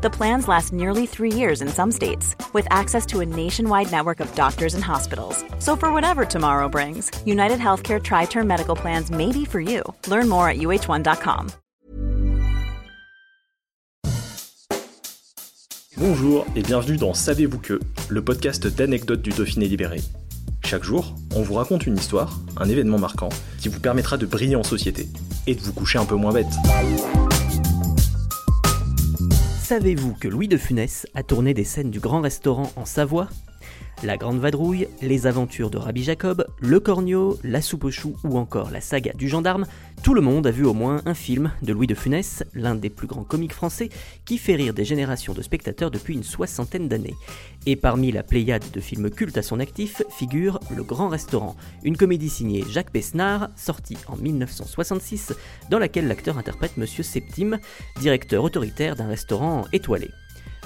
The plans last nearly three years in some states, with access to a nationwide network of doctors and hospitals. So, for whatever tomorrow brings, United Healthcare Tri Term Medical Plans may be for you. Learn more at uh1.com. Bonjour et bienvenue dans Savez-vous que, le podcast d'anecdotes du Dauphiné libéré. Chaque jour, on vous raconte une histoire, un événement marquant, qui vous permettra de briller en société et de vous coucher un peu moins bête. Savez-vous que Louis de Funès a tourné des scènes du Grand Restaurant en Savoie? La Grande Vadrouille, Les Aventures de Rabbi Jacob, Le Cornio, La Soupe aux choux ou encore la saga du gendarme, tout le monde a vu au moins un film de Louis de Funès, l'un des plus grands comiques français, qui fait rire des générations de spectateurs depuis une soixantaine d'années. Et parmi la pléiade de films cultes à son actif figure Le Grand Restaurant, une comédie signée Jacques Besnard, sortie en 1966, dans laquelle l'acteur interprète Monsieur Septime, directeur autoritaire d'un restaurant étoilé.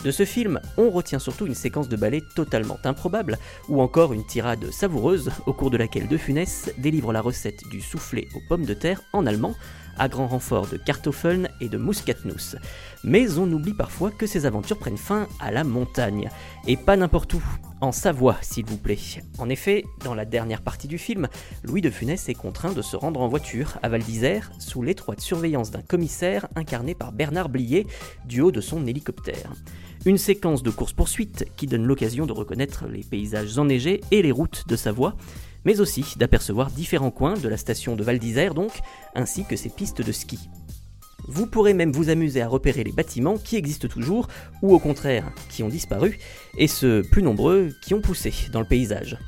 De ce film, on retient surtout une séquence de ballet totalement improbable, ou encore une tirade savoureuse au cours de laquelle De Funès délivre la recette du soufflé aux pommes de terre en allemand, à grand renfort de Kartoffeln et de Muskatnuss. Mais on oublie parfois que ces aventures prennent fin à la montagne, et pas n'importe où, en Savoie s'il vous plaît. En effet, dans la dernière partie du film, Louis de Funès est contraint de se rendre en voiture à Val d'Isère sous l'étroite surveillance d'un commissaire incarné par Bernard Blier du haut de son hélicoptère. Une séquence de course-poursuite qui donne l'occasion de reconnaître les paysages enneigés et les routes de Savoie, mais aussi d'apercevoir différents coins de la station de Val d'Isère donc, ainsi que ses pistes de ski. Vous pourrez même vous amuser à repérer les bâtiments qui existent toujours, ou au contraire, qui ont disparu, et ceux plus nombreux qui ont poussé dans le paysage.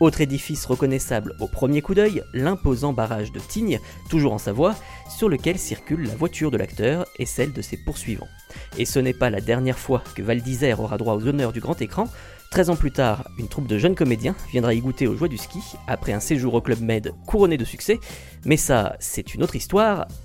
Autre édifice reconnaissable au premier coup d'œil, l'imposant barrage de Tignes, toujours en Savoie, sur lequel circule la voiture de l'acteur et celle de ses poursuivants. Et ce n'est pas la dernière fois que Val d'Isère aura droit aux honneurs du grand écran. 13 ans plus tard, une troupe de jeunes comédiens viendra y goûter aux joies du ski après un séjour au Club Med couronné de succès. Mais ça, c'est une autre histoire